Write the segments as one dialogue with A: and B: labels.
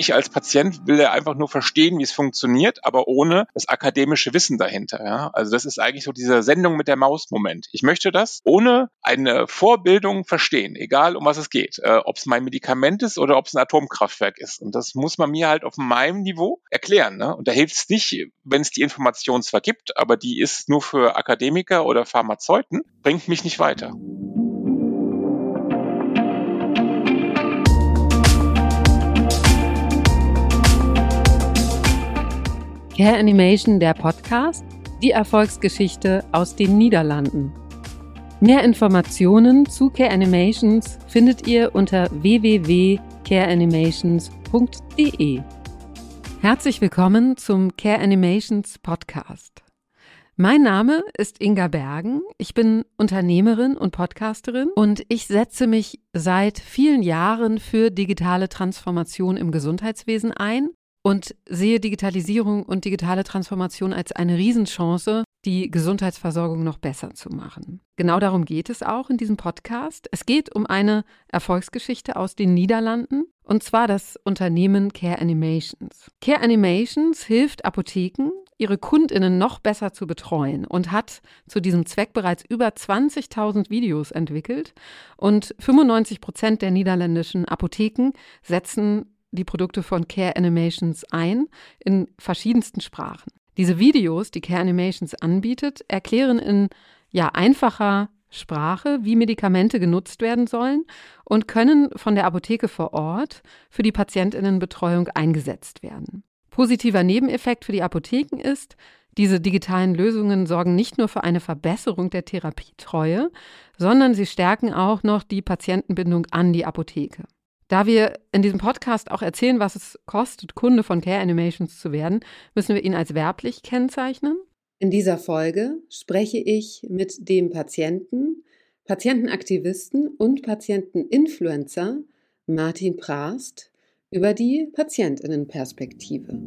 A: Ich als Patient will ja einfach nur verstehen, wie es funktioniert, aber ohne das akademische Wissen dahinter. Ja? Also das ist eigentlich so dieser Sendung mit der Maus-Moment. Ich möchte das ohne eine Vorbildung verstehen, egal um was es geht. Äh, ob es mein Medikament ist oder ob es ein Atomkraftwerk ist. Und das muss man mir halt auf meinem Niveau erklären. Ne? Und da hilft es nicht, wenn es die Information zwar gibt, aber die ist nur für Akademiker oder Pharmazeuten, bringt mich nicht weiter.
B: Care Animation, der Podcast, die Erfolgsgeschichte aus den Niederlanden. Mehr Informationen zu Care Animations findet ihr unter www.careanimations.de. Herzlich willkommen zum Care Animations Podcast. Mein Name ist Inga Bergen. Ich bin Unternehmerin und Podcasterin und ich setze mich seit vielen Jahren für digitale Transformation im Gesundheitswesen ein und sehe Digitalisierung und digitale Transformation als eine Riesenchance, die Gesundheitsversorgung noch besser zu machen. Genau darum geht es auch in diesem Podcast. Es geht um eine Erfolgsgeschichte aus den Niederlanden und zwar das Unternehmen Care Animations. Care Animations hilft Apotheken, ihre Kundinnen noch besser zu betreuen und hat zu diesem Zweck bereits über 20.000 Videos entwickelt und 95 Prozent der niederländischen Apotheken setzen die Produkte von Care Animations ein in verschiedensten Sprachen. Diese Videos, die Care Animations anbietet, erklären in ja einfacher Sprache, wie Medikamente genutzt werden sollen und können von der Apotheke vor Ort für die Patientinnenbetreuung eingesetzt werden. Positiver Nebeneffekt für die Apotheken ist, diese digitalen Lösungen sorgen nicht nur für eine Verbesserung der Therapietreue, sondern sie stärken auch noch die Patientenbindung an die Apotheke. Da wir in diesem Podcast auch erzählen, was es kostet, Kunde von Care Animations zu werden, müssen wir ihn als werblich kennzeichnen. In dieser Folge spreche ich mit dem Patienten, Patientenaktivisten und Patienteninfluencer Martin Prast über die Patientinnenperspektive.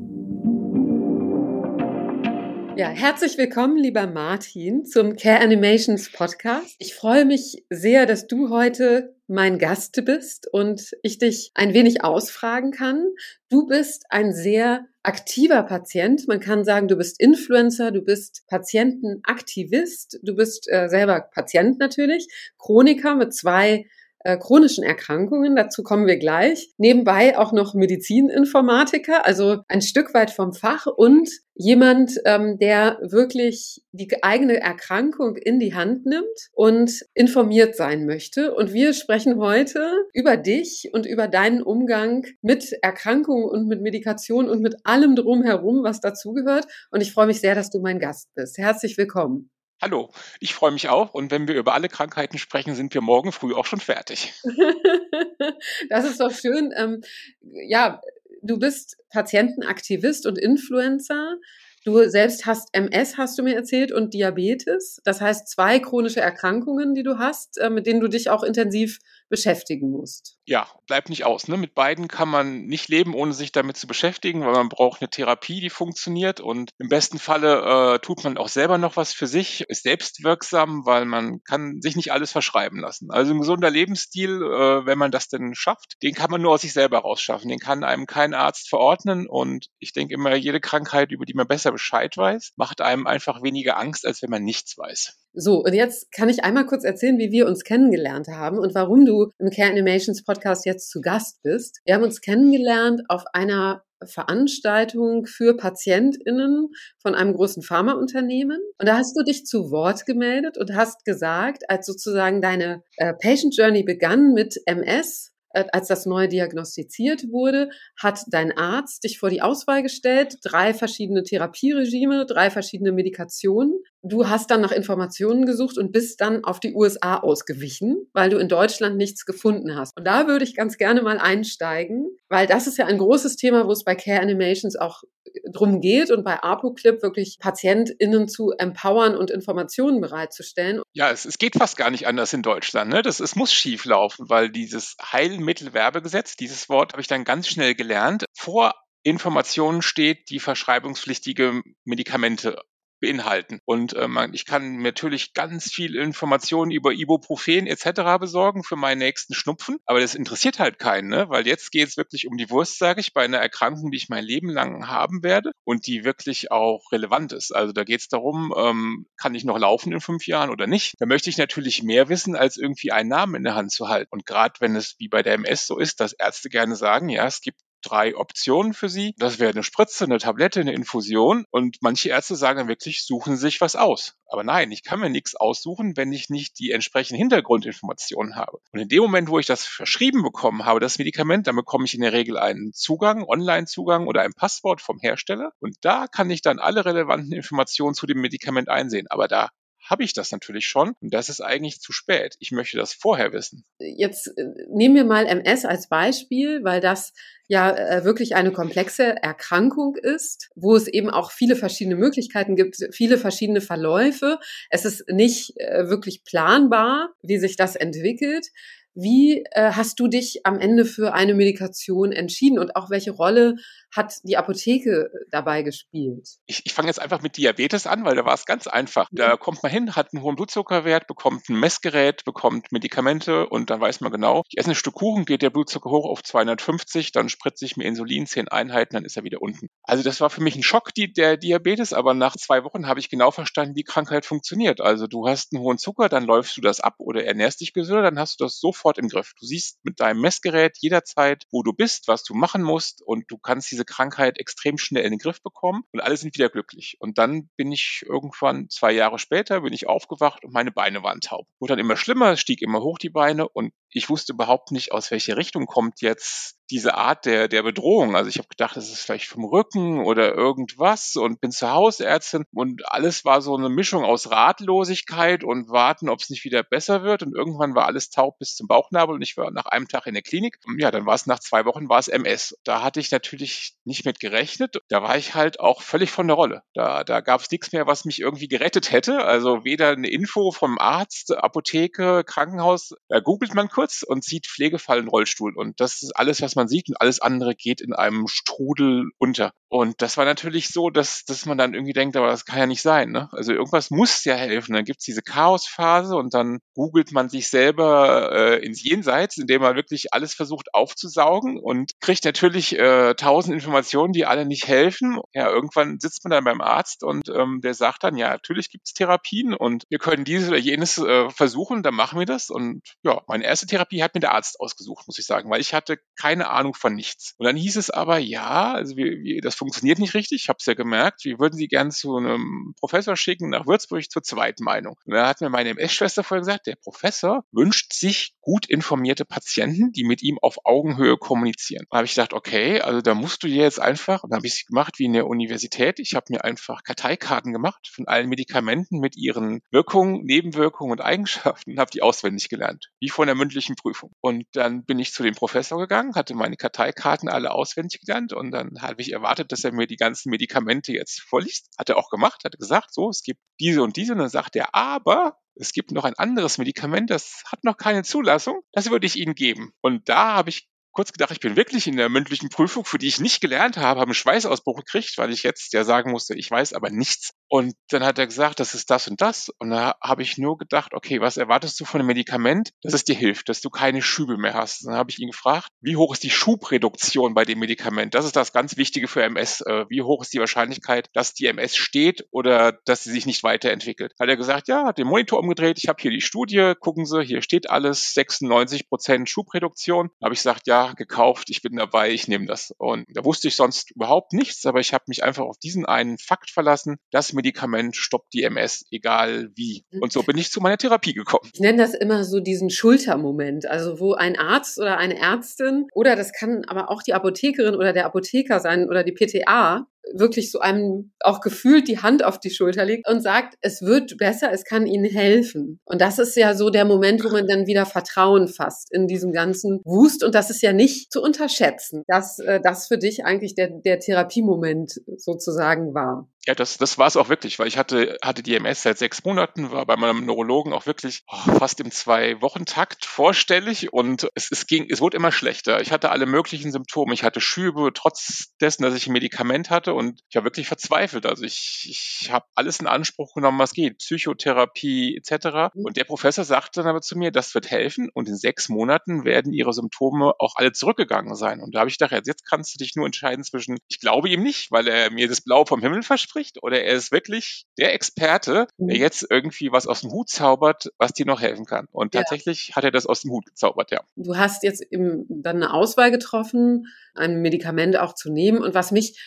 B: Ja, herzlich willkommen, lieber Martin, zum Care Animations Podcast. Ich freue mich sehr, dass du heute mein Gast bist und ich dich ein wenig ausfragen kann. Du bist ein sehr aktiver Patient. Man kann sagen, du bist Influencer, du bist Patientenaktivist, du bist äh, selber Patient natürlich, Chroniker mit zwei äh, chronischen Erkrankungen. Dazu kommen wir gleich. Nebenbei auch noch Medizininformatiker, also ein Stück weit vom Fach und jemand, ähm, der wirklich die eigene Erkrankung in die Hand nimmt und informiert sein möchte. Und wir sprechen heute über dich und über deinen Umgang mit Erkrankungen und mit Medikation und mit allem drumherum, was dazugehört. Und ich freue mich sehr, dass du mein Gast bist. Herzlich willkommen.
A: Hallo, ich freue mich auch und wenn wir über alle Krankheiten sprechen, sind wir morgen früh auch schon fertig.
B: das ist doch schön. Ähm, ja, du bist Patientenaktivist und Influencer. Du selbst hast MS, hast du mir erzählt, und Diabetes. Das heißt zwei chronische Erkrankungen, die du hast, äh, mit denen du dich auch intensiv beschäftigen musst.
A: Ja, bleibt nicht aus. Ne? Mit beiden kann man nicht leben, ohne sich damit zu beschäftigen, weil man braucht eine Therapie, die funktioniert und im besten Falle äh, tut man auch selber noch was für sich, ist selbstwirksam, weil man kann sich nicht alles verschreiben lassen. Also ein gesunder Lebensstil, äh, wenn man das denn schafft, den kann man nur aus sich selber rausschaffen. Den kann einem kein Arzt verordnen und ich denke immer, jede Krankheit, über die man besser Bescheid weiß, macht einem einfach weniger Angst, als wenn man nichts weiß.
B: So, und jetzt kann ich einmal kurz erzählen, wie wir uns kennengelernt haben und warum du im Care Animations Podcast jetzt zu Gast bist. Wir haben uns kennengelernt auf einer Veranstaltung für PatientInnen von einem großen Pharmaunternehmen. Und da hast du dich zu Wort gemeldet und hast gesagt, als sozusagen deine äh, Patient Journey begann mit MS, als das neu diagnostiziert wurde, hat dein Arzt dich vor die Auswahl gestellt, drei verschiedene Therapieregime, drei verschiedene Medikationen. Du hast dann nach Informationen gesucht und bist dann auf die USA ausgewichen, weil du in Deutschland nichts gefunden hast. Und da würde ich ganz gerne mal einsteigen, weil das ist ja ein großes Thema, wo es bei Care Animations auch drum geht und bei ApoClip wirklich PatientInnen zu empowern und Informationen bereitzustellen.
A: Ja, es, es geht fast gar nicht anders in Deutschland. Ne? Das, es muss schief laufen, weil dieses Heilmittelwerbegesetz, dieses Wort habe ich dann ganz schnell gelernt, vor Informationen steht, die verschreibungspflichtige Medikamente beinhalten. Und äh, ich kann natürlich ganz viel Informationen über Ibuprofen etc. besorgen für meinen nächsten Schnupfen, aber das interessiert halt keinen, ne? weil jetzt geht es wirklich um die Wurst, sage ich, bei einer Erkrankung, die ich mein Leben lang haben werde und die wirklich auch relevant ist. Also da geht es darum, ähm, kann ich noch laufen in fünf Jahren oder nicht? Da möchte ich natürlich mehr wissen, als irgendwie einen Namen in der Hand zu halten. Und gerade wenn es wie bei der MS so ist, dass Ärzte gerne sagen, ja, es gibt drei Optionen für Sie. Das wäre eine Spritze, eine Tablette, eine Infusion. Und manche Ärzte sagen dann wirklich, suchen sich was aus. Aber nein, ich kann mir nichts aussuchen, wenn ich nicht die entsprechenden Hintergrundinformationen habe. Und in dem Moment, wo ich das verschrieben bekommen habe, das Medikament, dann bekomme ich in der Regel einen Zugang, Online-Zugang oder ein Passwort vom Hersteller. Und da kann ich dann alle relevanten Informationen zu dem Medikament einsehen. Aber da habe ich das natürlich schon und das ist eigentlich zu spät. Ich möchte das vorher wissen.
B: Jetzt äh, nehmen wir mal MS als Beispiel, weil das ja äh, wirklich eine komplexe Erkrankung ist, wo es eben auch viele verschiedene Möglichkeiten gibt, viele verschiedene Verläufe. Es ist nicht äh, wirklich planbar, wie sich das entwickelt. Wie äh, hast du dich am Ende für eine Medikation entschieden und auch welche Rolle hat die Apotheke äh, dabei gespielt?
A: Ich, ich fange jetzt einfach mit Diabetes an, weil da war es ganz einfach. Da kommt man hin, hat einen hohen Blutzuckerwert, bekommt ein Messgerät, bekommt Medikamente und dann weiß man genau, ich esse ein Stück Kuchen, geht der Blutzucker hoch auf 250, dann spritze ich mir Insulin, 10 Einheiten, dann ist er wieder unten. Also das war für mich ein Schock, die, der Diabetes, aber nach zwei Wochen habe ich genau verstanden, wie Krankheit funktioniert. Also du hast einen hohen Zucker, dann läufst du das ab oder ernährst dich gesünder, dann hast du das sofort sofort im Griff. Du siehst mit deinem Messgerät jederzeit, wo du bist, was du machen musst und du kannst diese Krankheit extrem schnell in den Griff bekommen und alle sind wieder glücklich. Und dann bin ich irgendwann zwei Jahre später, bin ich aufgewacht und meine Beine waren taub. Wurde dann immer schlimmer, stieg immer hoch die Beine und ich wusste überhaupt nicht, aus welcher Richtung kommt jetzt diese Art der, der Bedrohung. Also ich habe gedacht, das ist vielleicht vom Rücken oder irgendwas und bin zur Hausärztin und alles war so eine Mischung aus Ratlosigkeit und warten, ob es nicht wieder besser wird. Und irgendwann war alles taub bis zum Bauchnabel und ich war nach einem Tag in der Klinik. Ja, dann war es nach zwei Wochen war es MS. Da hatte ich natürlich nicht mit gerechnet. Da war ich halt auch völlig von der Rolle. Da, da gab es nichts mehr, was mich irgendwie gerettet hätte. Also weder eine Info vom Arzt, Apotheke, Krankenhaus. Da googelt man kurz und sieht Pflegefall Rollstuhl. Und das ist alles, was man sieht und alles andere geht in einem Strudel unter. Und das war natürlich so, dass, dass man dann irgendwie denkt, aber das kann ja nicht sein. Ne? Also irgendwas muss ja helfen. Dann gibt's diese Chaosphase und dann googelt man sich selber äh, ins Jenseits, indem man wirklich alles versucht aufzusaugen und kriegt natürlich äh, tausend Informationen, die alle nicht helfen. Ja, irgendwann sitzt man dann beim Arzt und ähm, der sagt dann, ja, natürlich gibt's Therapien und wir können dieses oder jenes äh, versuchen, dann machen wir das. Und ja, meine erste Therapie hat mir der Arzt ausgesucht, muss ich sagen, weil ich hatte keine Ahnung von nichts. Und dann hieß es aber, ja, also wir, wir, das funktioniert nicht richtig, ich habe es ja gemerkt, wir würden Sie gern zu einem Professor schicken nach Würzburg zur zweiten Meinung. Und da hat mir meine MS-Schwester vorher gesagt, der Professor wünscht sich gut informierte Patienten, die mit ihm auf Augenhöhe kommunizieren. Da habe ich gedacht, okay, also da musst du jetzt einfach, und dann habe ich es gemacht wie in der Universität, ich habe mir einfach Karteikarten gemacht von allen Medikamenten mit ihren Wirkungen, Nebenwirkungen und Eigenschaften und habe die auswendig gelernt, wie von der mündlichen Prüfung. Und dann bin ich zu dem Professor gegangen, hatte meine Karteikarten alle auswendig gelernt und dann habe ich erwartet, dass er mir die ganzen Medikamente jetzt vorliest. Hat er auch gemacht, hat gesagt, so, es gibt diese und diese und dann sagt er, aber es gibt noch ein anderes Medikament, das hat noch keine Zulassung, das würde ich Ihnen geben. Und da habe ich kurz gedacht, ich bin wirklich in der mündlichen Prüfung, für die ich nicht gelernt habe, habe einen Schweißausbruch gekriegt, weil ich jetzt ja sagen musste, ich weiß aber nichts. Und dann hat er gesagt, das ist das und das. Und da habe ich nur gedacht, okay, was erwartest du von einem Medikament, dass es dir hilft, dass du keine Schübe mehr hast? Dann habe ich ihn gefragt, wie hoch ist die Schubreduktion bei dem Medikament? Das ist das ganz Wichtige für MS. Äh, wie hoch ist die Wahrscheinlichkeit, dass die MS steht oder dass sie sich nicht weiterentwickelt? Hat er gesagt, ja, hat den Monitor umgedreht, ich habe hier die Studie, gucken Sie, hier steht alles, 96 Prozent Schubreduktion. Da habe ich gesagt, ja, gekauft, ich bin dabei, ich nehme das. Und da wusste ich sonst überhaupt nichts, aber ich habe mich einfach auf diesen einen Fakt verlassen, das Medikament stoppt die MS, egal wie. Und so bin ich zu meiner Therapie gekommen.
B: Ich nenne das immer so diesen Schultermoment, also wo ein Arzt oder eine Ärztin oder das kann aber auch die Apothekerin oder der Apotheker sein oder die PTA wirklich so einem auch gefühlt die Hand auf die Schulter legt und sagt, es wird besser, es kann ihnen helfen. Und das ist ja so der Moment, wo man dann wieder Vertrauen fasst in diesem ganzen Wust. Und das ist ja nicht zu unterschätzen, dass äh, das für dich eigentlich der, der Therapiemoment sozusagen war.
A: Ja, das, das war es auch wirklich, weil ich hatte, hatte die MS seit sechs Monaten, war bei meinem Neurologen auch wirklich oh, fast im Zwei-Wochen-Takt vorstellig und es, es ging, es wurde immer schlechter. Ich hatte alle möglichen Symptome. Ich hatte Schübe, trotz dessen, dass ich ein Medikament hatte hatte und ich war wirklich verzweifelt. Also ich, ich habe alles in Anspruch genommen, was geht, Psychotherapie etc. Mhm. Und der Professor sagte dann aber zu mir, das wird helfen und in sechs Monaten werden ihre Symptome auch alle zurückgegangen sein. Und da habe ich gedacht, jetzt kannst du dich nur entscheiden zwischen, ich glaube ihm nicht, weil er mir das Blau vom Himmel verspricht, oder er ist wirklich der Experte, der mhm. jetzt irgendwie was aus dem Hut zaubert, was dir noch helfen kann. Und tatsächlich ja. hat er das aus dem Hut gezaubert, ja.
B: Du hast jetzt eben dann eine Auswahl getroffen, ein Medikament auch zu nehmen. Und was mich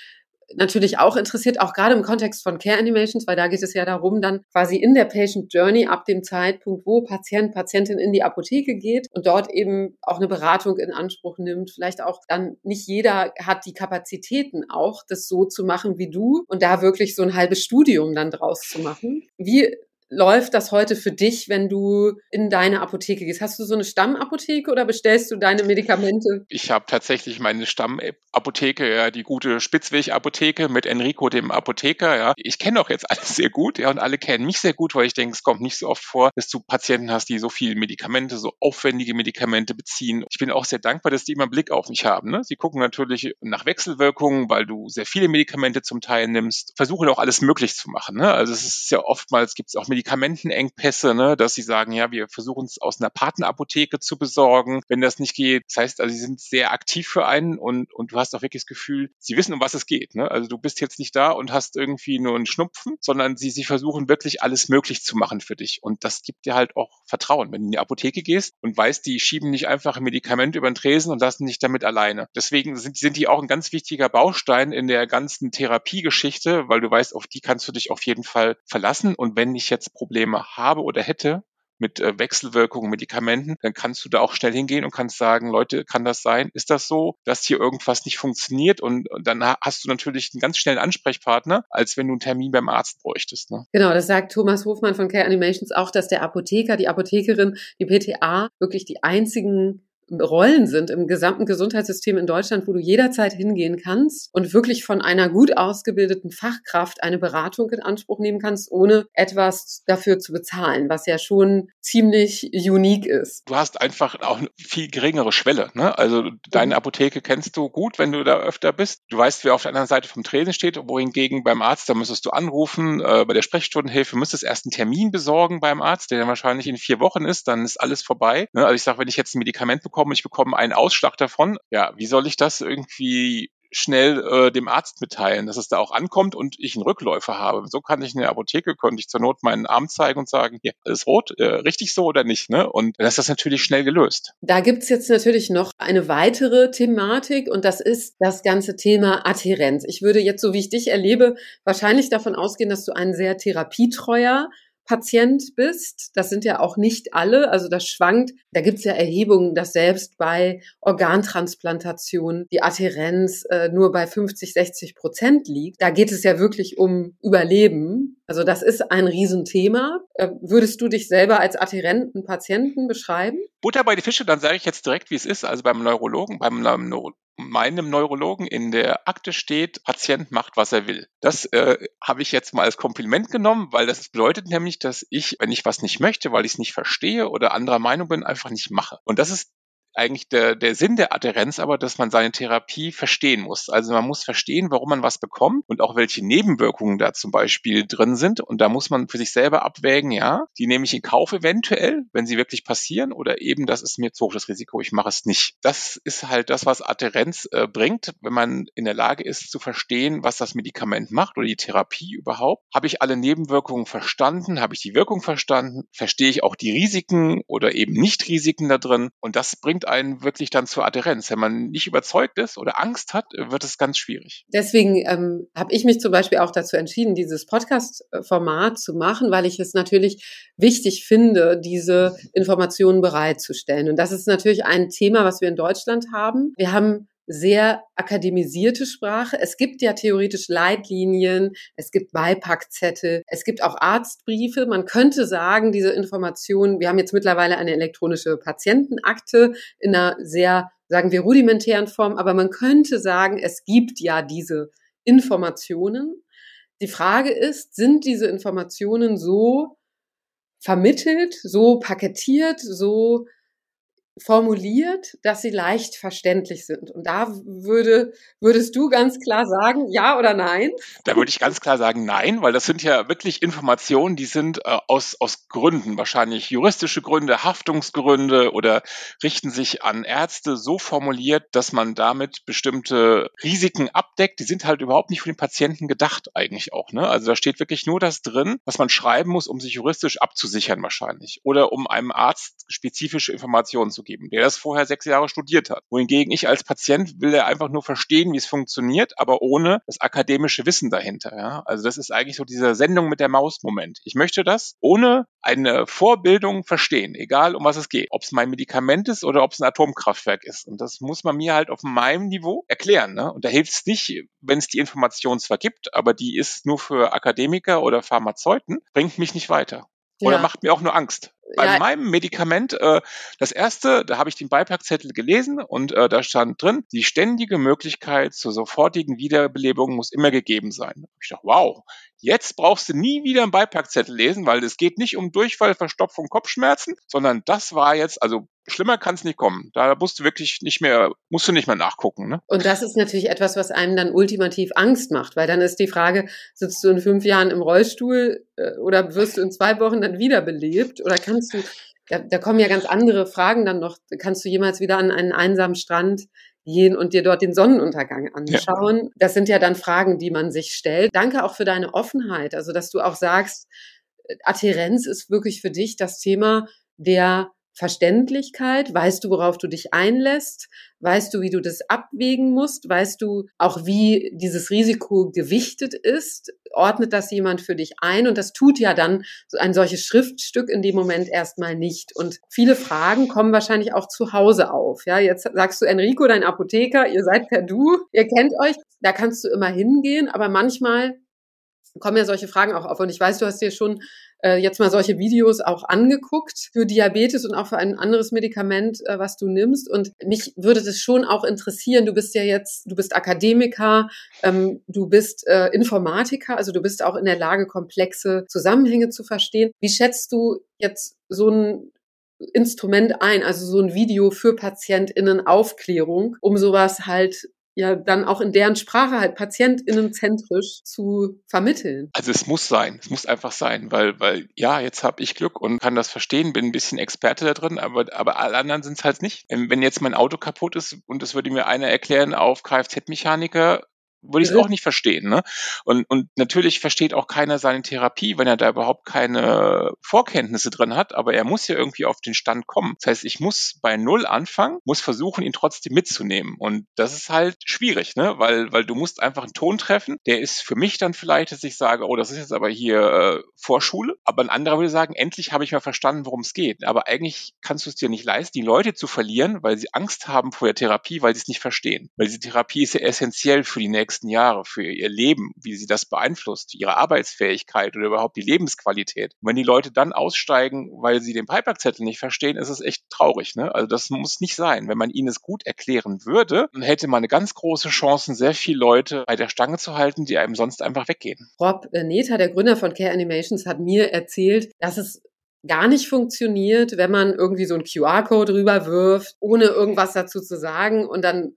B: natürlich auch interessiert, auch gerade im Kontext von Care Animations, weil da geht es ja darum, dann quasi in der Patient Journey ab dem Zeitpunkt, wo Patient, Patientin in die Apotheke geht und dort eben auch eine Beratung in Anspruch nimmt. Vielleicht auch dann nicht jeder hat die Kapazitäten auch, das so zu machen wie du und da wirklich so ein halbes Studium dann draus zu machen. Wie läuft das heute für dich, wenn du in deine Apotheke gehst? Hast du so eine Stammapotheke oder bestellst du deine Medikamente?
A: Ich habe tatsächlich meine Stammapotheke, ja, die gute Spitzweg-Apotheke mit Enrico, dem Apotheker. Ja. Ich kenne auch jetzt alles sehr gut, ja, und alle kennen mich sehr gut, weil ich denke, es kommt nicht so oft vor, dass du Patienten hast, die so viele Medikamente, so aufwendige Medikamente beziehen. Ich bin auch sehr dankbar, dass die immer Blick auf mich haben. Ne? Sie gucken natürlich nach Wechselwirkungen, weil du sehr viele Medikamente zum Teil nimmst, versuchen auch alles möglich zu machen. Ne? Also es ist ja oftmals gibt es auch Medikamentenengpässe, ne, dass sie sagen, ja, wir versuchen es aus einer Partnerapotheke zu besorgen, wenn das nicht geht. Das heißt, also sie sind sehr aktiv für einen und, und du hast auch wirklich das Gefühl, sie wissen, um was es geht. Ne? Also du bist jetzt nicht da und hast irgendwie nur einen Schnupfen, sondern sie, sie versuchen wirklich alles möglich zu machen für dich. Und das gibt dir halt auch Vertrauen, wenn du in die Apotheke gehst und weißt, die schieben nicht einfach ein Medikament über den Tresen und lassen dich damit alleine. Deswegen sind, sind die auch ein ganz wichtiger Baustein in der ganzen Therapiegeschichte, weil du weißt, auf die kannst du dich auf jeden Fall verlassen. Und wenn ich jetzt Probleme habe oder hätte mit äh, Wechselwirkungen, Medikamenten, dann kannst du da auch schnell hingehen und kannst sagen, Leute, kann das sein? Ist das so, dass hier irgendwas nicht funktioniert? Und, und dann hast du natürlich einen ganz schnellen Ansprechpartner, als wenn du einen Termin beim Arzt bräuchtest. Ne?
B: Genau, das sagt Thomas Hofmann von Care Animations auch, dass der Apotheker, die Apothekerin, die PTA wirklich die einzigen Rollen sind im gesamten Gesundheitssystem in Deutschland, wo du jederzeit hingehen kannst und wirklich von einer gut ausgebildeten Fachkraft eine Beratung in Anspruch nehmen kannst, ohne etwas dafür zu bezahlen, was ja schon ziemlich unique ist.
A: Du hast einfach auch eine viel geringere Schwelle. Ne? Also deine mhm. Apotheke kennst du gut, wenn du da öfter bist. Du weißt, wer auf der anderen Seite vom Tresen steht, wohingegen beim Arzt, da müsstest du anrufen, äh, bei der Sprechstundenhilfe müsstest erst einen Termin besorgen beim Arzt, der dann wahrscheinlich in vier Wochen ist, dann ist alles vorbei. Ne? Also ich sage, wenn ich jetzt ein Medikament bekomme, bekommen, ich bekomme einen Ausschlag davon. Ja, wie soll ich das irgendwie schnell äh, dem Arzt mitteilen, dass es da auch ankommt und ich einen Rückläufer habe. So kann ich in der Apotheke, könnte ich zur Not meinen Arm zeigen und sagen, hier, alles rot, äh, richtig so oder nicht. Ne? Und dann ist das natürlich schnell gelöst.
B: Da gibt's jetzt natürlich noch eine weitere Thematik und das ist das ganze Thema Adhärenz. Ich würde jetzt, so wie ich dich erlebe, wahrscheinlich davon ausgehen, dass du ein sehr therapietreuer Patient bist. Das sind ja auch nicht alle, also das schwankt. Da gibt es ja Erhebungen, dass selbst bei Organtransplantation die Adhärenz äh, nur bei 50, 60 Prozent liegt. Da geht es ja wirklich um Überleben. Also das ist ein Riesenthema. Äh, würdest du dich selber als adhärenten Patienten beschreiben?
A: Butter bei die Fische, dann sage ich jetzt direkt, wie es ist. Also beim Neurologen, beim Neuro meinem Neurologen in der Akte steht, Patient macht, was er will. Das äh, habe ich jetzt mal als Kompliment genommen, weil das bedeutet nämlich, dass ich, wenn ich was nicht möchte, weil ich es nicht verstehe oder anderer Meinung bin, einfach nicht mache. Und das ist eigentlich der, der Sinn der Adherenz aber, dass man seine Therapie verstehen muss. Also man muss verstehen, warum man was bekommt und auch welche Nebenwirkungen da zum Beispiel drin sind. Und da muss man für sich selber abwägen, ja, die nehme ich in Kauf eventuell, wenn sie wirklich passieren, oder eben, das ist mir zu hoch das Risiko, ich mache es nicht. Das ist halt das, was Adherenz äh, bringt, wenn man in der Lage ist zu verstehen, was das Medikament macht oder die Therapie überhaupt. Habe ich alle Nebenwirkungen verstanden? Habe ich die Wirkung verstanden? Verstehe ich auch die Risiken oder eben Nicht-Risiken da drin? Und das bringt einen wirklich dann zur Adherenz. Wenn man nicht überzeugt ist oder Angst hat, wird es ganz schwierig.
B: Deswegen ähm, habe ich mich zum Beispiel auch dazu entschieden, dieses Podcast-Format zu machen, weil ich es natürlich wichtig finde, diese Informationen bereitzustellen. Und das ist natürlich ein Thema, was wir in Deutschland haben. Wir haben sehr akademisierte Sprache. Es gibt ja theoretisch Leitlinien, es gibt Beipackzettel, es gibt auch Arztbriefe. Man könnte sagen, diese Informationen, wir haben jetzt mittlerweile eine elektronische Patientenakte in einer sehr, sagen wir, rudimentären Form, aber man könnte sagen, es gibt ja diese Informationen. Die Frage ist, sind diese Informationen so vermittelt, so paketiert, so formuliert, dass sie leicht verständlich sind. Und da würde, würdest du ganz klar sagen, ja oder nein?
A: Da würde ich ganz klar sagen, nein, weil das sind ja wirklich Informationen, die sind äh, aus, aus Gründen, wahrscheinlich juristische Gründe, Haftungsgründe oder richten sich an Ärzte so formuliert, dass man damit bestimmte Risiken abdeckt. Die sind halt überhaupt nicht für den Patienten gedacht eigentlich auch. Ne? Also da steht wirklich nur das drin, was man schreiben muss, um sich juristisch abzusichern wahrscheinlich oder um einem Arzt spezifische Informationen zu geben, der das vorher sechs Jahre studiert hat. Wohingegen ich als Patient will er einfach nur verstehen, wie es funktioniert, aber ohne das akademische Wissen dahinter. Ja? Also das ist eigentlich so dieser Sendung mit der Maus-Moment. Ich möchte das ohne eine Vorbildung verstehen, egal um was es geht. Ob es mein Medikament ist oder ob es ein Atomkraftwerk ist. Und das muss man mir halt auf meinem Niveau erklären. Ne? Und da hilft es nicht, wenn es die Information zwar gibt, aber die ist nur für Akademiker oder Pharmazeuten, bringt mich nicht weiter. Oder ja. macht mir auch nur Angst. Bei ja. meinem Medikament, äh, das erste, da habe ich den Beipackzettel gelesen und äh, da stand drin, die ständige Möglichkeit zur sofortigen Wiederbelebung muss immer gegeben sein. Ich dachte, wow, jetzt brauchst du nie wieder einen Beipackzettel lesen, weil es geht nicht um Durchfall, Verstopfung, Kopfschmerzen, sondern das war jetzt, also schlimmer kann es nicht kommen. Da musst du wirklich nicht mehr, musst du nicht mehr nachgucken. Ne?
B: Und das ist natürlich etwas, was einem dann ultimativ Angst macht, weil dann ist die Frage, sitzt du in fünf Jahren im Rollstuhl äh, oder wirst du in zwei Wochen dann wiederbelebt oder kannst kannst du, da, da kommen ja ganz andere Fragen dann noch. Kannst du jemals wieder an einen einsamen Strand gehen und dir dort den Sonnenuntergang anschauen? Ja. Das sind ja dann Fragen, die man sich stellt. Danke auch für deine Offenheit, also dass du auch sagst, Adherenz ist wirklich für dich das Thema der Verständlichkeit? Weißt du, worauf du dich einlässt? Weißt du, wie du das abwägen musst? Weißt du auch, wie dieses Risiko gewichtet ist? Ordnet das jemand für dich ein? Und das tut ja dann ein solches Schriftstück in dem Moment erstmal nicht. Und viele Fragen kommen wahrscheinlich auch zu Hause auf. Ja, jetzt sagst du Enrico, dein Apotheker, ihr seid per Du, ihr kennt euch, da kannst du immer hingehen, aber manchmal kommen ja solche Fragen auch auf. Und ich weiß, du hast dir schon äh, jetzt mal solche Videos auch angeguckt für Diabetes und auch für ein anderes Medikament, äh, was du nimmst. Und mich würde das schon auch interessieren. Du bist ja jetzt, du bist Akademiker, ähm, du bist äh, Informatiker, also du bist auch in der Lage, komplexe Zusammenhänge zu verstehen. Wie schätzt du jetzt so ein Instrument ein, also so ein Video für PatientInnen Aufklärung, um sowas halt ja dann auch in deren Sprache halt patientinnenzentrisch zu vermitteln.
A: Also es muss sein, es muss einfach sein, weil, weil ja, jetzt habe ich Glück und kann das verstehen, bin ein bisschen Experte da drin, aber, aber alle anderen sind es halt nicht. Wenn jetzt mein Auto kaputt ist und das würde mir einer erklären auf Kfz-Mechaniker, würde ich es auch nicht verstehen. Ne? Und, und natürlich versteht auch keiner seine Therapie, wenn er da überhaupt keine Vorkenntnisse drin hat, aber er muss ja irgendwie auf den Stand kommen. Das heißt, ich muss bei Null anfangen, muss versuchen, ihn trotzdem mitzunehmen. Und das ist halt schwierig, ne? weil, weil du musst einfach einen Ton treffen, der ist für mich dann vielleicht, dass ich sage, oh, das ist jetzt aber hier äh, Vorschule, aber ein anderer würde sagen, endlich habe ich mal verstanden, worum es geht. Aber eigentlich kannst du es dir nicht leisten, die Leute zu verlieren, weil sie Angst haben vor der Therapie, weil sie es nicht verstehen. Weil diese Therapie ist ja essentiell für die nächsten nächsten Jahre, für ihr Leben, wie sie das beeinflusst, ihre Arbeitsfähigkeit oder überhaupt die Lebensqualität. Und wenn die Leute dann aussteigen, weil sie den Pipeback-Zettel nicht verstehen, ist es echt traurig. Ne? Also das muss nicht sein. Wenn man ihnen es gut erklären würde, dann hätte man eine ganz große Chance, sehr viele Leute bei der Stange zu halten, die einem sonst einfach weggehen.
B: Rob Neta, der Gründer von Care Animations, hat mir erzählt, dass es gar nicht funktioniert, wenn man irgendwie so einen QR-Code rüberwirft, ohne irgendwas dazu zu sagen und dann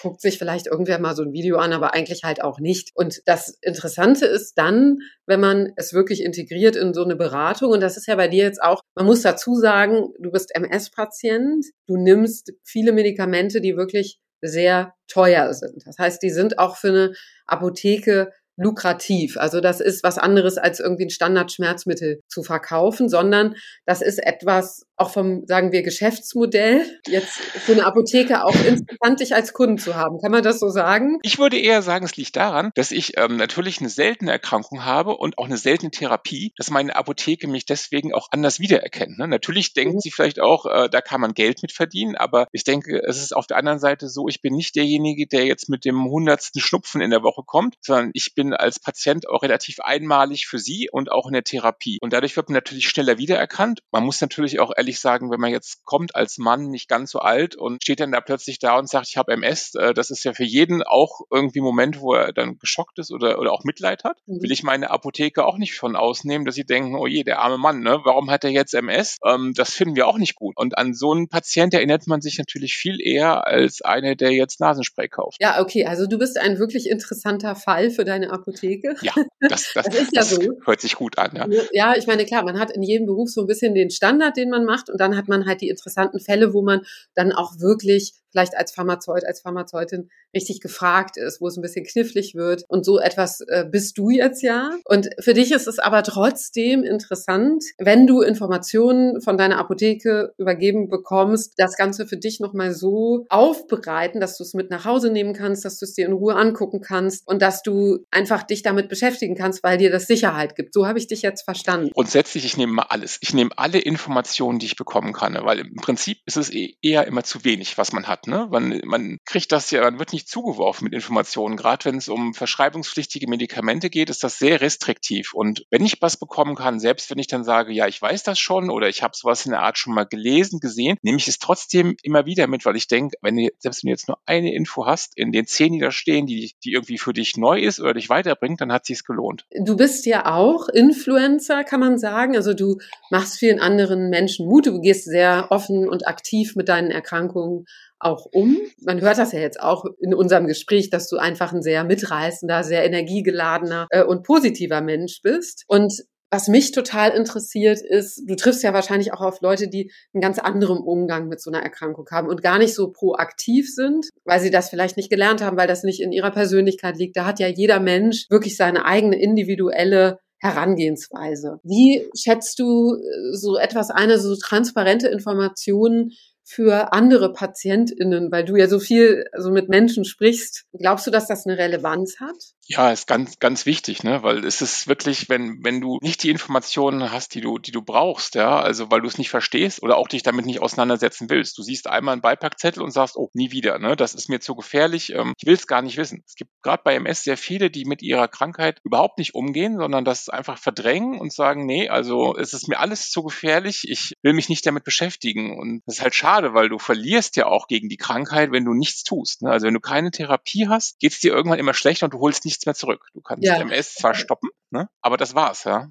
B: guckt sich vielleicht irgendwer mal so ein Video an, aber eigentlich halt auch nicht. Und das Interessante ist dann, wenn man es wirklich integriert in so eine Beratung, und das ist ja bei dir jetzt auch, man muss dazu sagen, du bist MS-Patient, du nimmst viele Medikamente, die wirklich sehr teuer sind. Das heißt, die sind auch für eine Apotheke lukrativ. Also das ist was anderes als irgendwie ein Standardschmerzmittel zu verkaufen, sondern das ist etwas, auch vom, sagen wir, Geschäftsmodell, jetzt für eine Apotheke auch interessant, dich als Kunden zu haben. Kann man das so sagen?
A: Ich würde eher sagen, es liegt daran, dass ich ähm, natürlich eine seltene Erkrankung habe und auch eine seltene Therapie, dass meine Apotheke mich deswegen auch anders wiedererkennt. Ne? Natürlich denken mhm. sie vielleicht auch, äh, da kann man Geld mit verdienen, aber ich denke, es ist auf der anderen Seite so, ich bin nicht derjenige, der jetzt mit dem hundertsten Schnupfen in der Woche kommt, sondern ich bin als Patient auch relativ einmalig für sie und auch in der Therapie. Und dadurch wird man natürlich schneller wiedererkannt. Man muss natürlich auch ehrlich ehrlich sagen, wenn man jetzt kommt als Mann, nicht ganz so alt und steht dann da plötzlich da und sagt, ich habe MS, äh, das ist ja für jeden auch irgendwie ein Moment, wo er dann geschockt ist oder, oder auch Mitleid hat. Mhm. Will ich meine Apotheke auch nicht von ausnehmen, dass sie denken, oh je, der arme Mann, ne? warum hat er jetzt MS? Ähm, das finden wir auch nicht gut. Und an so einen Patient erinnert man sich natürlich viel eher als eine, der jetzt Nasenspray kauft.
B: Ja, okay, also du bist ein wirklich interessanter Fall für deine Apotheke.
A: Ja, das, das, das ist ja das so. hört sich gut an. Ja.
B: ja, ich meine, klar, man hat in jedem Beruf so ein bisschen den Standard, den man macht und dann hat man halt die interessanten Fälle, wo man dann auch wirklich vielleicht als Pharmazeut, als Pharmazeutin richtig gefragt ist, wo es ein bisschen knifflig wird. Und so etwas äh, bist du jetzt ja. Und für dich ist es aber trotzdem interessant, wenn du Informationen von deiner Apotheke übergeben bekommst, das Ganze für dich nochmal so aufbereiten, dass du es mit nach Hause nehmen kannst, dass du es dir in Ruhe angucken kannst und dass du einfach dich damit beschäftigen kannst, weil dir das Sicherheit gibt. So habe ich dich jetzt verstanden.
A: Grundsätzlich, ich nehme mal alles. Ich nehme alle Informationen, die ich bekommen kann, weil im Prinzip ist es eh eher immer zu wenig, was man hat. Ne? Man, man kriegt das ja, man wird nicht zugeworfen mit Informationen. Gerade wenn es um verschreibungspflichtige Medikamente geht, ist das sehr restriktiv. Und wenn ich was bekommen kann, selbst wenn ich dann sage, ja, ich weiß das schon oder ich habe sowas in der Art schon mal gelesen, gesehen, nehme ich es trotzdem immer wieder mit, weil ich denke, wenn du, selbst wenn du jetzt nur eine Info hast, in den zehn, die da stehen, die, die irgendwie für dich neu ist oder dich weiterbringt, dann hat sich's gelohnt.
B: Du bist ja auch Influencer, kann man sagen. Also du machst vielen anderen Menschen Mut. Du gehst sehr offen und aktiv mit deinen Erkrankungen auch um. Man hört das ja jetzt auch in unserem Gespräch, dass du einfach ein sehr mitreißender, sehr energiegeladener äh, und positiver Mensch bist. Und was mich total interessiert ist, du triffst ja wahrscheinlich auch auf Leute, die einen ganz anderen Umgang mit so einer Erkrankung haben und gar nicht so proaktiv sind, weil sie das vielleicht nicht gelernt haben, weil das nicht in ihrer Persönlichkeit liegt. Da hat ja jeder Mensch wirklich seine eigene individuelle Herangehensweise. Wie schätzt du äh, so etwas eine, so transparente Informationen für andere PatientInnen, weil du ja so viel also mit Menschen sprichst. Glaubst du, dass das eine Relevanz hat?
A: Ja, ist ganz, ganz wichtig, ne? Weil es ist wirklich, wenn, wenn du nicht die Informationen hast, die du, die du brauchst, ja, also weil du es nicht verstehst oder auch dich damit nicht auseinandersetzen willst. Du siehst einmal einen Beipackzettel und sagst, oh, nie wieder, ne? Das ist mir zu gefährlich, ähm, ich will es gar nicht wissen. Es gibt gerade bei MS sehr viele, die mit ihrer Krankheit überhaupt nicht umgehen, sondern das einfach verdrängen und sagen, nee, also es ist mir alles zu gefährlich, ich will mich nicht damit beschäftigen. Und das ist halt schade, weil du verlierst ja auch gegen die Krankheit, wenn du nichts tust. Ne? Also wenn du keine Therapie hast, geht es dir irgendwann immer schlechter und du holst nicht nichts mehr zurück. Du kannst ja. MS zwar stoppen, ne? aber das war's, ja.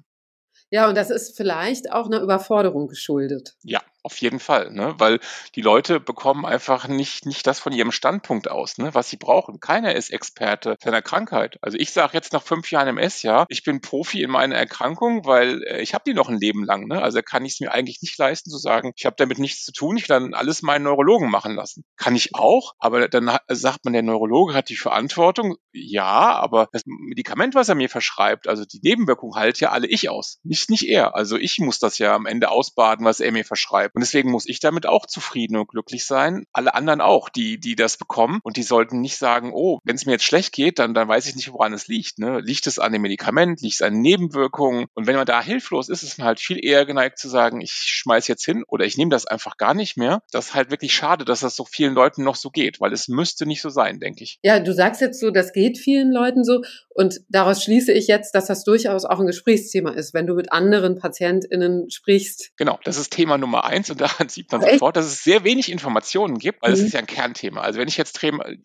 B: Ja, und das ist vielleicht auch einer Überforderung geschuldet.
A: Ja, auf jeden Fall, ne? weil die Leute bekommen einfach nicht, nicht das von ihrem Standpunkt aus, ne? was sie brauchen. Keiner ist Experte seiner Krankheit. Also ich sage jetzt nach fünf Jahren MS, ja, ich bin Profi in meiner Erkrankung, weil äh, ich habe die noch ein Leben lang. Ne? Also kann ich es mir eigentlich nicht leisten zu sagen, ich habe damit nichts zu tun, ich will dann alles meinen Neurologen machen lassen. Kann ich auch, aber dann sagt man, der Neurologe hat die Verantwortung. Ja, aber das Medikament, was er mir verschreibt, also die Nebenwirkung halt ja alle ich aus, nicht, nicht er. Also ich muss das ja am Ende ausbaden, was er mir verschreibt. Und deswegen muss ich damit auch zufrieden und glücklich sein. Alle anderen auch, die, die das bekommen. Und die sollten nicht sagen, oh, wenn es mir jetzt schlecht geht, dann, dann weiß ich nicht, woran es liegt. Ne? Liegt es an dem Medikament? Liegt es an Nebenwirkungen? Und wenn man da hilflos ist, ist man halt viel eher geneigt zu sagen, ich schmeiß jetzt hin oder ich nehme das einfach gar nicht mehr. Das ist halt wirklich schade, dass das so vielen Leuten noch so geht, weil es müsste nicht so sein, denke ich.
B: Ja, du sagst jetzt so, das geht vielen Leuten so. Und daraus schließe ich jetzt, dass das durchaus auch ein Gesprächsthema ist, wenn du mit anderen PatientInnen sprichst.
A: Genau, das ist Thema Nummer eins und daran sieht man Echt? sofort, dass es sehr wenig Informationen gibt, weil mhm. das ist ja ein Kernthema. Also wenn ich jetzt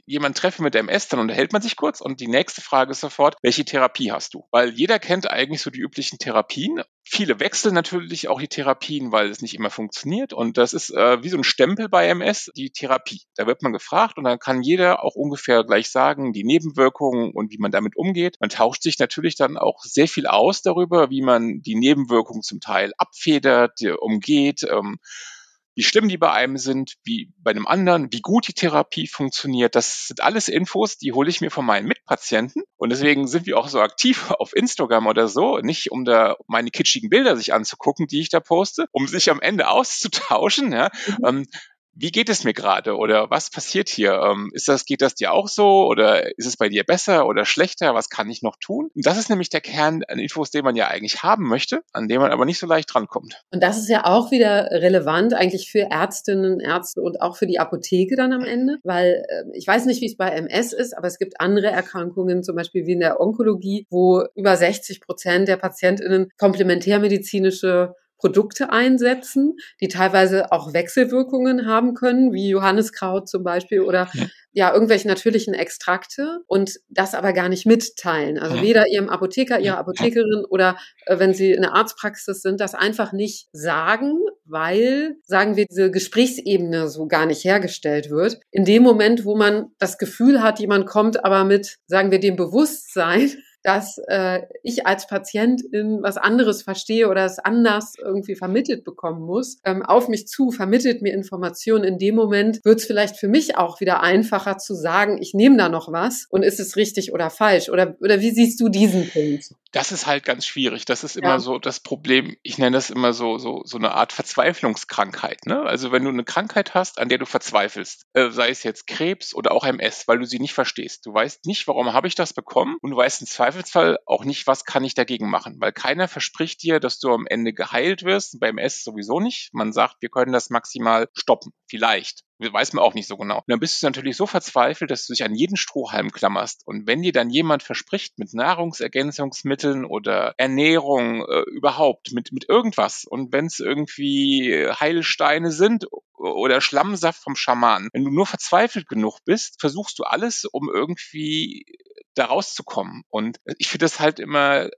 A: jemanden treffe mit MS, dann unterhält man sich kurz und die nächste Frage ist sofort, welche Therapie hast du? Weil jeder kennt eigentlich so die üblichen Therapien. Viele wechseln natürlich auch die Therapien, weil es nicht immer funktioniert. Und das ist äh, wie so ein Stempel bei MS, die Therapie. Da wird man gefragt und dann kann jeder auch ungefähr gleich sagen, die Nebenwirkungen und wie man damit umgeht. Man tauscht sich natürlich dann auch sehr viel aus darüber, wie man die Nebenwirkungen zum Teil abfedert, umgeht. Ähm, wie schlimm die bei einem sind, wie bei einem anderen, wie gut die Therapie funktioniert. Das sind alles Infos, die hole ich mir von meinen Mitpatienten. Und deswegen sind wir auch so aktiv auf Instagram oder so, nicht um da meine kitschigen Bilder sich anzugucken, die ich da poste, um sich am Ende auszutauschen. Ja. Mhm. Ähm, wie geht es mir gerade oder was passiert hier? Ähm, ist das, geht das dir auch so oder ist es bei dir besser oder schlechter? Was kann ich noch tun? Und das ist nämlich der Kern an Infos, den man ja eigentlich haben möchte, an dem man aber nicht so leicht drankommt.
B: Und das ist ja auch wieder relevant eigentlich für Ärztinnen, Ärzte und auch für die Apotheke dann am Ende, weil äh, ich weiß nicht, wie es bei MS ist, aber es gibt andere Erkrankungen, zum Beispiel wie in der Onkologie, wo über 60 Prozent der PatientInnen komplementärmedizinische Produkte einsetzen, die teilweise auch Wechselwirkungen haben können, wie Johanniskraut zum Beispiel oder ja ja, irgendwelche natürlichen Extrakte und das aber gar nicht mitteilen. Also weder ihrem Apotheker, ihrer Apothekerin oder äh, wenn sie in der Arztpraxis sind, das einfach nicht sagen, weil, sagen wir, diese Gesprächsebene so gar nicht hergestellt wird. In dem Moment, wo man das Gefühl hat, jemand kommt aber mit, sagen wir, dem Bewusstsein, dass äh, ich als Patientin was anderes verstehe oder es anders irgendwie vermittelt bekommen muss, ähm, auf mich zu, vermittelt mir Informationen. In dem Moment wird es vielleicht für mich auch wieder einfacher zu sagen, ich nehme da noch was und ist es richtig oder falsch? Oder, oder wie siehst du diesen Punkt?
A: Das ist halt ganz schwierig. Das ist immer ja. so das Problem. Ich nenne das immer so, so, so eine Art Verzweiflungskrankheit. Ne? Also wenn du eine Krankheit hast, an der du verzweifelst, äh, sei es jetzt Krebs oder auch MS, weil du sie nicht verstehst. Du weißt nicht, warum habe ich das bekommen und du weißt im Zweifel Zweifelsfall auch nicht, was kann ich dagegen machen, weil keiner verspricht dir, dass du am Ende geheilt wirst. Beim S sowieso nicht. Man sagt, wir können das maximal stoppen. Vielleicht. Weiß man auch nicht so genau. Und dann bist du natürlich so verzweifelt, dass du dich an jeden Strohhalm klammerst. Und wenn dir dann jemand verspricht, mit Nahrungsergänzungsmitteln oder Ernährung äh, überhaupt, mit, mit irgendwas, und wenn es irgendwie Heilsteine sind oder Schlammsaft vom Schaman, wenn du nur verzweifelt genug bist, versuchst du alles, um irgendwie da rauszukommen. Und ich finde das halt immer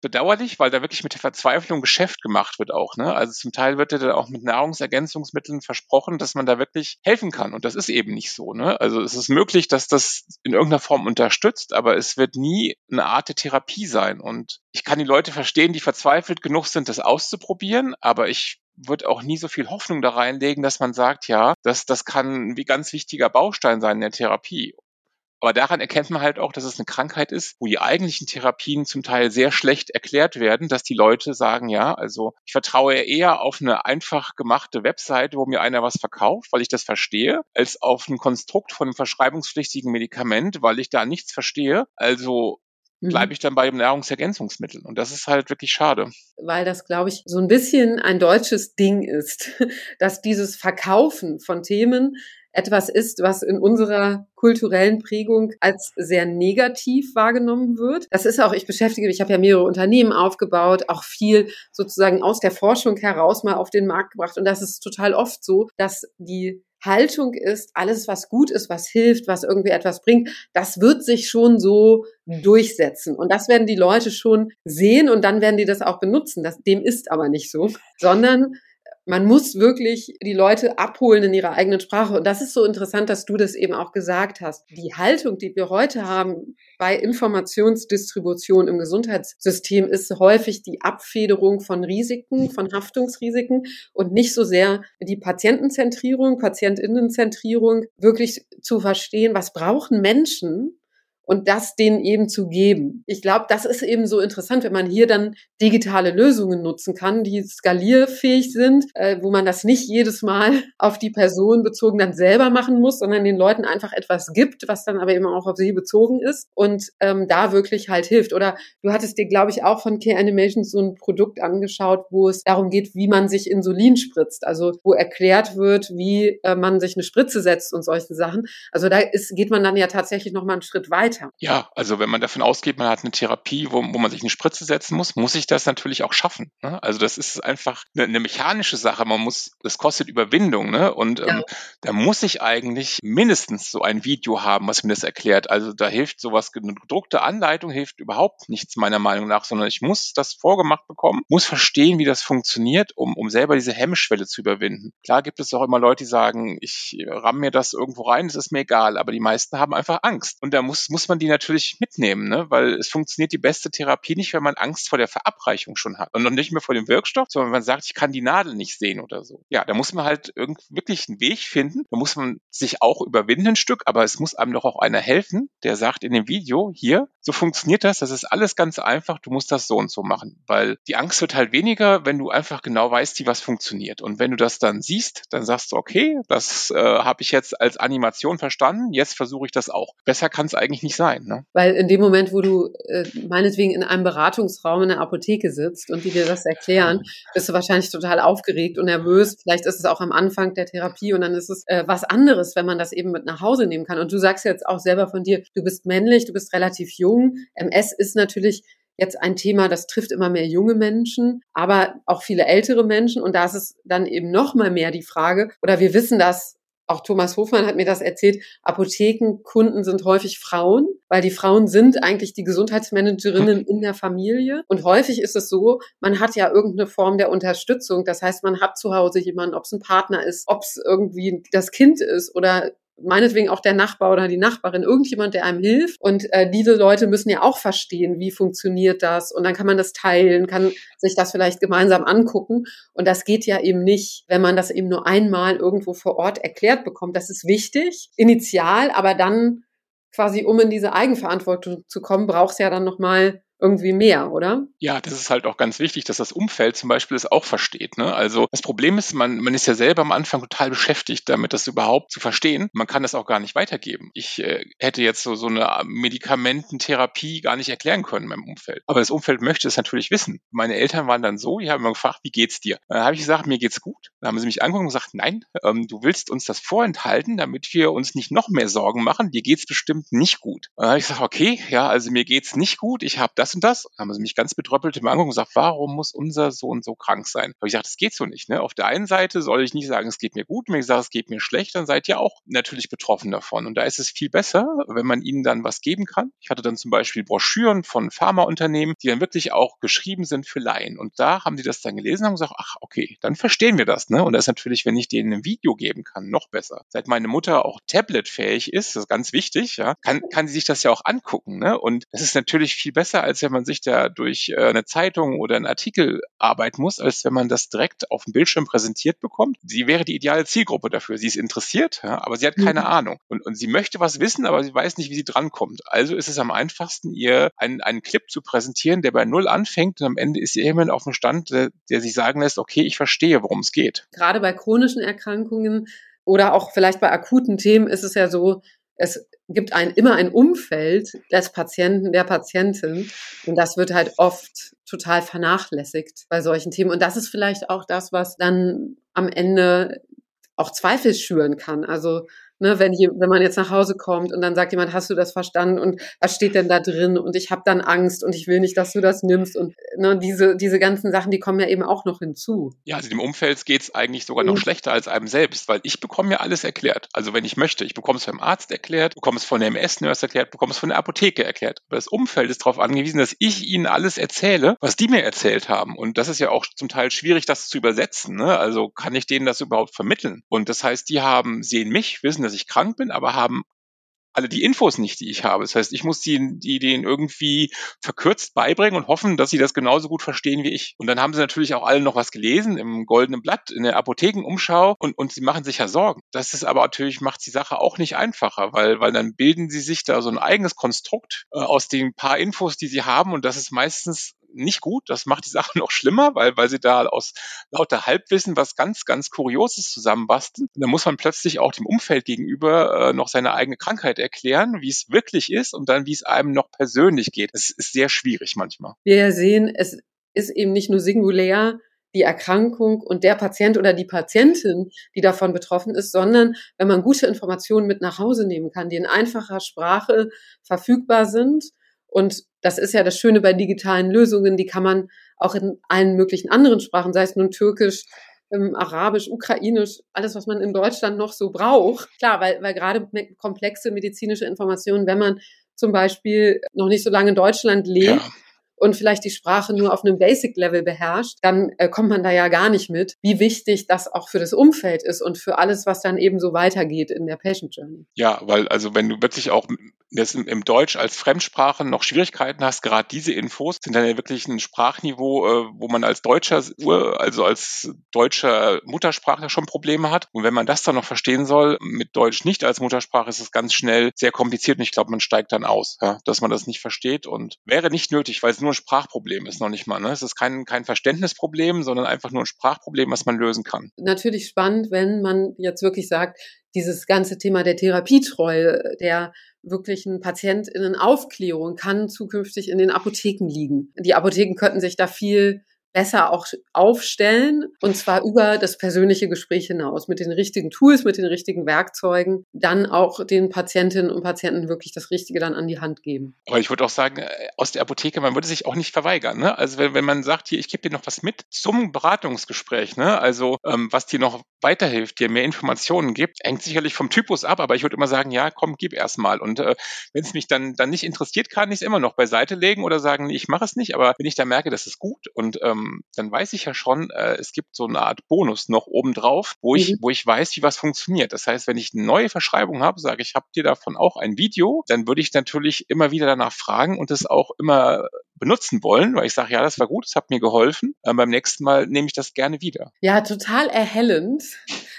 A: bedauerlich, weil da wirklich mit der Verzweiflung Geschäft gemacht wird auch. Ne? Also zum Teil wird ja dann auch mit Nahrungsergänzungsmitteln versprochen, dass man da wirklich helfen kann. Und das ist eben nicht so. Ne? Also es ist möglich, dass das in irgendeiner Form unterstützt, aber es wird nie eine Art der Therapie sein. Und ich kann die Leute verstehen, die verzweifelt genug sind, das auszuprobieren, aber ich würde auch nie so viel Hoffnung da reinlegen, dass man sagt, ja, das, das kann wie ganz wichtiger Baustein sein in der Therapie. Aber daran erkennt man halt auch, dass es eine Krankheit ist, wo die eigentlichen Therapien zum Teil sehr schlecht erklärt werden, dass die Leute sagen, ja, also ich vertraue eher auf eine einfach gemachte Webseite, wo mir einer was verkauft, weil ich das verstehe, als auf ein Konstrukt von einem verschreibungspflichtigen Medikament, weil ich da nichts verstehe. Also mhm. bleibe ich dann bei dem Nahrungsergänzungsmittel. Und das ist halt wirklich schade.
B: Weil das, glaube ich, so ein bisschen ein deutsches Ding ist, dass dieses Verkaufen von Themen etwas ist, was in unserer kulturellen Prägung als sehr negativ wahrgenommen wird. Das ist auch, ich beschäftige mich, ich habe ja mehrere Unternehmen aufgebaut, auch viel sozusagen aus der Forschung heraus mal auf den Markt gebracht. Und das ist total oft so, dass die Haltung ist, alles, was gut ist, was hilft, was irgendwie etwas bringt, das wird sich schon so durchsetzen. Und das werden die Leute schon sehen und dann werden die das auch benutzen. Das, dem ist aber nicht so, sondern man muss wirklich die Leute abholen in ihrer eigenen Sprache. Und das ist so interessant, dass du das eben auch gesagt hast. Die Haltung, die wir heute haben bei Informationsdistribution im Gesundheitssystem, ist häufig die Abfederung von Risiken, von Haftungsrisiken und nicht so sehr die Patientenzentrierung, Patientinnenzentrierung, wirklich zu verstehen, was brauchen Menschen, und das denen eben zu geben. Ich glaube, das ist eben so interessant, wenn man hier dann digitale Lösungen nutzen kann, die skalierfähig sind, äh, wo man das nicht jedes Mal auf die Person bezogen dann selber machen muss, sondern den Leuten einfach etwas gibt, was dann aber eben auch auf sie bezogen ist und ähm, da wirklich halt hilft. Oder du hattest dir, glaube ich, auch von Care Animations so ein Produkt angeschaut, wo es darum geht, wie man sich Insulin spritzt, also wo erklärt wird, wie äh, man sich eine Spritze setzt und solche Sachen. Also da ist, geht man dann ja tatsächlich noch mal einen Schritt weiter weiter.
A: Ja, also wenn man davon ausgeht, man hat eine Therapie, wo, wo man sich eine Spritze setzen muss, muss ich das natürlich auch schaffen. Ne? Also das ist einfach eine, eine, mechanische Sache. Man muss, das kostet Überwindung, ne? Und ja. ähm, da muss ich eigentlich mindestens so ein Video haben, was mir das erklärt. Also da hilft sowas, eine gedruckte Anleitung hilft überhaupt nichts meiner Meinung nach, sondern ich muss das vorgemacht bekommen, muss verstehen, wie das funktioniert, um, um selber diese Hemmschwelle zu überwinden. Klar gibt es auch immer Leute, die sagen, ich ramm mir das irgendwo rein, das ist mir egal, aber die meisten haben einfach Angst. Und da muss, muss man die natürlich mitnehmen, ne? weil es funktioniert die beste Therapie nicht, wenn man Angst vor der Verabreichung schon hat und noch nicht mehr vor dem Wirkstoff, sondern man sagt, ich kann die Nadel nicht sehen oder so. Ja, da muss man halt irgendwie wirklich einen Weg finden. Da muss man sich auch überwinden ein Stück, aber es muss einem doch auch einer helfen, der sagt in dem Video, hier, so funktioniert das, das ist alles ganz einfach, du musst das so und so machen, weil die Angst wird halt weniger, wenn du einfach genau weißt, wie was funktioniert. Und wenn du das dann siehst, dann sagst du, okay, das äh, habe ich jetzt als Animation verstanden, jetzt versuche ich das auch. Besser kann es eigentlich nicht sein. Ne?
B: Weil in dem Moment, wo du äh, meinetwegen in einem Beratungsraum in der Apotheke sitzt und die dir das erklären, bist du wahrscheinlich total aufgeregt und nervös. Vielleicht ist es auch am Anfang der Therapie und dann ist es äh, was anderes, wenn man das eben mit nach Hause nehmen kann. Und du sagst jetzt auch selber von dir, du bist männlich, du bist relativ jung. MS ist natürlich jetzt ein Thema, das trifft immer mehr junge Menschen, aber auch viele ältere Menschen. Und da ist es dann eben noch mal mehr die Frage, oder wir wissen das auch Thomas Hofmann hat mir das erzählt, Apothekenkunden sind häufig Frauen, weil die Frauen sind eigentlich die Gesundheitsmanagerinnen in der Familie. Und häufig ist es so, man hat ja irgendeine Form der Unterstützung. Das heißt, man hat zu Hause jemanden, ob es ein Partner ist, ob es irgendwie das Kind ist oder meinetwegen auch der Nachbar oder die Nachbarin, irgendjemand, der einem hilft. Und äh, diese Leute müssen ja auch verstehen, wie funktioniert das. Und dann kann man das teilen, kann sich das vielleicht gemeinsam angucken. Und das geht ja eben nicht, wenn man das eben nur einmal irgendwo vor Ort erklärt bekommt. Das ist wichtig, initial, aber dann quasi, um in diese Eigenverantwortung zu kommen, braucht es ja dann nochmal irgendwie mehr, oder?
A: Ja, das ist halt auch ganz wichtig, dass das Umfeld zum Beispiel es auch versteht. Ne? Also das Problem ist, man, man ist ja selber am Anfang total beschäftigt damit, das überhaupt zu verstehen. Man kann das auch gar nicht weitergeben. Ich äh, hätte jetzt so, so eine Medikamententherapie gar nicht erklären können in meinem Umfeld. Aber das Umfeld möchte es natürlich wissen. Meine Eltern waren dann so, die haben immer gefragt, wie geht's dir? Dann habe ich gesagt, mir geht's gut. Dann haben sie mich angeguckt und gesagt, nein, ähm, du willst uns das vorenthalten, damit wir uns nicht noch mehr Sorgen machen. Dir geht's bestimmt nicht gut. Dann habe ich gesagt, okay, ja, also mir geht's nicht gut. Ich habe das das und das. Haben sie mich ganz betröppelt im angeguckt und gesagt, warum muss unser Sohn so krank sein? Habe ich gesagt, das geht so nicht. Ne? Auf der einen Seite soll ich nicht sagen, es geht mir gut, wenn ich sage, es geht mir schlecht, dann seid ihr auch natürlich betroffen davon. Und da ist es viel besser, wenn man ihnen dann was geben kann. Ich hatte dann zum Beispiel Broschüren von Pharmaunternehmen, die dann wirklich auch geschrieben sind für Laien. Und da haben die das dann gelesen und haben gesagt, ach, okay, dann verstehen wir das. Ne? Und das ist natürlich, wenn ich denen ein Video geben kann, noch besser. Seit meine Mutter auch tabletfähig ist, das ist ganz wichtig, ja, kann, kann sie sich das ja auch angucken. Ne? Und das ist natürlich viel besser, als wenn man sich da durch äh, eine Zeitung oder einen Artikel arbeiten muss, als wenn man das direkt auf dem Bildschirm präsentiert bekommt. Sie wäre die ideale Zielgruppe dafür. Sie ist interessiert, aber sie hat keine mhm. Ahnung. Und, und sie möchte was wissen, aber sie weiß nicht, wie sie drankommt. Also ist es am einfachsten, ihr einen, einen Clip zu präsentieren, der bei Null anfängt und am Ende ist sie irgendwann auf dem Stand, der, der sich sagen lässt, okay, ich verstehe, worum es geht.
B: Gerade bei chronischen Erkrankungen oder auch vielleicht bei akuten Themen ist es ja so, es gibt ein, immer ein Umfeld des Patienten, der Patientin. Und das wird halt oft total vernachlässigt bei solchen Themen. Und das ist vielleicht auch das, was dann am Ende auch Zweifel schüren kann. Also Ne, wenn, hier, wenn man jetzt nach Hause kommt und dann sagt jemand, hast du das verstanden und was steht denn da drin und ich habe dann Angst und ich will nicht, dass du das nimmst und ne, diese, diese ganzen Sachen, die kommen ja eben auch noch hinzu.
A: Ja, also dem Umfeld geht's eigentlich sogar noch mhm. schlechter als einem selbst, weil ich bekomme ja alles erklärt. Also wenn ich möchte, ich bekomme es vom Arzt erklärt, bekomme es von der MS-Nurse erklärt, bekomme es von der Apotheke erklärt. Aber das Umfeld ist darauf angewiesen, dass ich ihnen alles erzähle, was die mir erzählt haben. Und das ist ja auch zum Teil schwierig, das zu übersetzen. Ne? Also kann ich denen das überhaupt vermitteln? Und das heißt, die haben, sehen mich, wissen, dass ich krank bin, aber haben alle die Infos nicht, die ich habe. Das heißt, ich muss die, die denen irgendwie verkürzt beibringen und hoffen, dass sie das genauso gut verstehen wie ich. Und dann haben sie natürlich auch alle noch was gelesen im Goldenen Blatt, in der Apothekenumschau und, und sie machen sich ja Sorgen. Das ist aber natürlich, macht die Sache auch nicht einfacher, weil, weil dann bilden sie sich da so ein eigenes Konstrukt äh, aus den paar Infos, die sie haben und das ist meistens nicht gut. Das macht die Sache noch schlimmer, weil, weil sie da aus lauter Halbwissen was ganz, ganz Kurioses zusammenbasteln. Und dann muss man plötzlich auch dem Umfeld gegenüber äh, noch seine eigene Krankheit erklären, wie es wirklich ist und dann, wie es einem noch persönlich geht. Es ist sehr schwierig manchmal.
B: Wir sehen, es ist eben nicht nur singulär, die Erkrankung und der Patient oder die Patientin, die davon betroffen ist, sondern wenn man gute Informationen mit nach Hause nehmen kann, die in einfacher Sprache verfügbar sind und das ist ja das Schöne bei digitalen Lösungen, die kann man auch in allen möglichen anderen Sprachen, sei es nun Türkisch, ähm, Arabisch, Ukrainisch, alles, was man in Deutschland noch so braucht. Klar, weil, weil gerade komplexe medizinische Informationen, wenn man zum Beispiel noch nicht so lange in Deutschland lebt, ja und vielleicht die Sprache nur auf einem Basic-Level beherrscht, dann äh, kommt man da ja gar nicht mit, wie wichtig das auch für das Umfeld ist und für alles, was dann eben so weitergeht in der Patient Journey.
A: Ja, weil also wenn du wirklich auch im Deutsch als Fremdsprache noch Schwierigkeiten hast, gerade diese Infos sind dann ja wirklich ein Sprachniveau, äh, wo man als Deutscher, also als deutscher Muttersprachler schon Probleme hat. Und wenn man das dann noch verstehen soll, mit Deutsch nicht als Muttersprache, ist es ganz schnell sehr kompliziert und ich glaube, man steigt dann aus, dass man das nicht versteht und wäre nicht nötig, weil es nur nur ein Sprachproblem ist, noch nicht mal. Ne? Es ist kein, kein Verständnisproblem, sondern einfach nur ein Sprachproblem, was man lösen kann.
B: Natürlich spannend, wenn man jetzt wirklich sagt, dieses ganze Thema der Therapietreue, der wirklichen PatientInnen Aufklärung kann zukünftig in den Apotheken liegen. Die Apotheken könnten sich da viel besser auch aufstellen und zwar über das persönliche Gespräch hinaus mit den richtigen Tools, mit den richtigen Werkzeugen, dann auch den Patientinnen und Patienten wirklich das Richtige dann an die Hand geben.
A: Aber ich würde auch sagen, äh, aus der Apotheke, man würde sich auch nicht verweigern. Ne? Also wenn, wenn man sagt, hier, ich gebe dir noch was mit zum Beratungsgespräch, ne? also ähm, was dir noch weiterhilft, dir mehr Informationen gibt, hängt sicherlich vom Typus ab, aber ich würde immer sagen, ja, komm, gib erst mal. Und äh, wenn es mich dann, dann nicht interessiert, kann ich es immer noch beiseite legen oder sagen, nee, ich mache es nicht. Aber wenn ich da merke, das ist gut und ähm, dann weiß ich ja schon, äh, es gibt so eine Art Bonus noch obendrauf, wo ich, mhm. wo ich weiß, wie was funktioniert. Das heißt, wenn ich eine neue Verschreibung habe, sage ich, habt ihr davon auch ein Video, dann würde ich natürlich immer wieder danach fragen und das auch immer benutzen wollen, weil ich sage, ja, das war gut, es hat mir geholfen. Ähm, beim nächsten Mal nehme ich das gerne wieder.
B: Ja, total erhellend,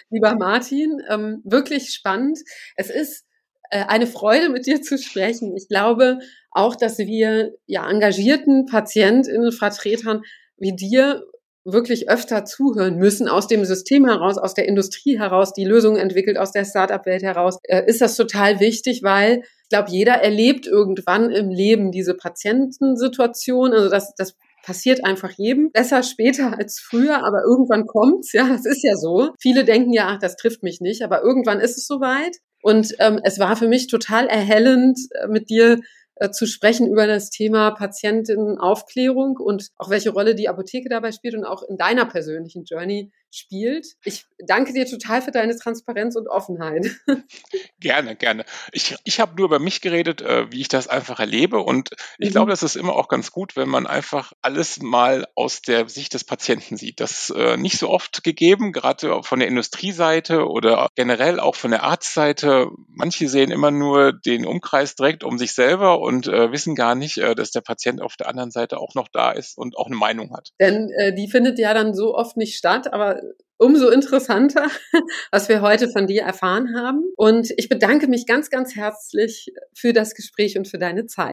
B: lieber Martin. Ähm, wirklich spannend. Es ist äh, eine Freude, mit dir zu sprechen. Ich glaube auch, dass wir ja engagierten PatientInnen, Vertretern wie dir wirklich öfter zuhören müssen, aus dem System heraus, aus der Industrie heraus, die Lösungen entwickelt, aus der Startup-Welt heraus, äh, ist das total wichtig, weil ich glaube, jeder erlebt irgendwann im Leben diese Patientensituation. Also das, das passiert einfach jedem. Besser später als früher, aber irgendwann kommt's. Ja, das ist ja so. Viele denken ja, ach, das trifft mich nicht, aber irgendwann ist es soweit. Und ähm, es war für mich total erhellend, äh, mit dir zu sprechen über das Thema Patientenaufklärung und auch welche Rolle die Apotheke dabei spielt und auch in deiner persönlichen Journey spielt. Ich danke dir total für deine Transparenz und Offenheit.
A: Gerne, gerne. Ich, ich habe nur über mich geredet, äh, wie ich das einfach erlebe. Und ich mhm. glaube, das ist immer auch ganz gut, wenn man einfach alles mal aus der Sicht des Patienten sieht. Das ist äh, nicht so oft gegeben, gerade von der Industrieseite oder generell auch von der Arztseite. Manche sehen immer nur den Umkreis direkt um sich selber und äh, wissen gar nicht, dass der Patient auf der anderen Seite auch noch da ist und auch eine Meinung hat.
B: Denn äh, die findet ja dann so oft nicht statt, aber umso interessanter, was wir heute von dir erfahren haben. Und ich bedanke mich ganz, ganz herzlich für das Gespräch und für deine Zeit.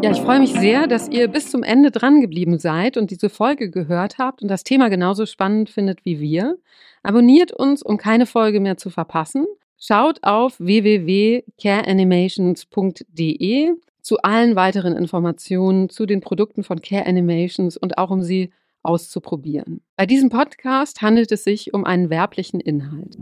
B: Ja, ich freue mich sehr, dass ihr bis zum Ende dran geblieben seid und diese Folge gehört habt und das Thema genauso spannend findet wie wir. Abonniert uns, um keine Folge mehr zu verpassen. Schaut auf www.careanimations.de zu allen weiteren Informationen zu den Produkten von Care Animations und auch um sie auszuprobieren. Bei diesem Podcast handelt es sich um einen werblichen Inhalt.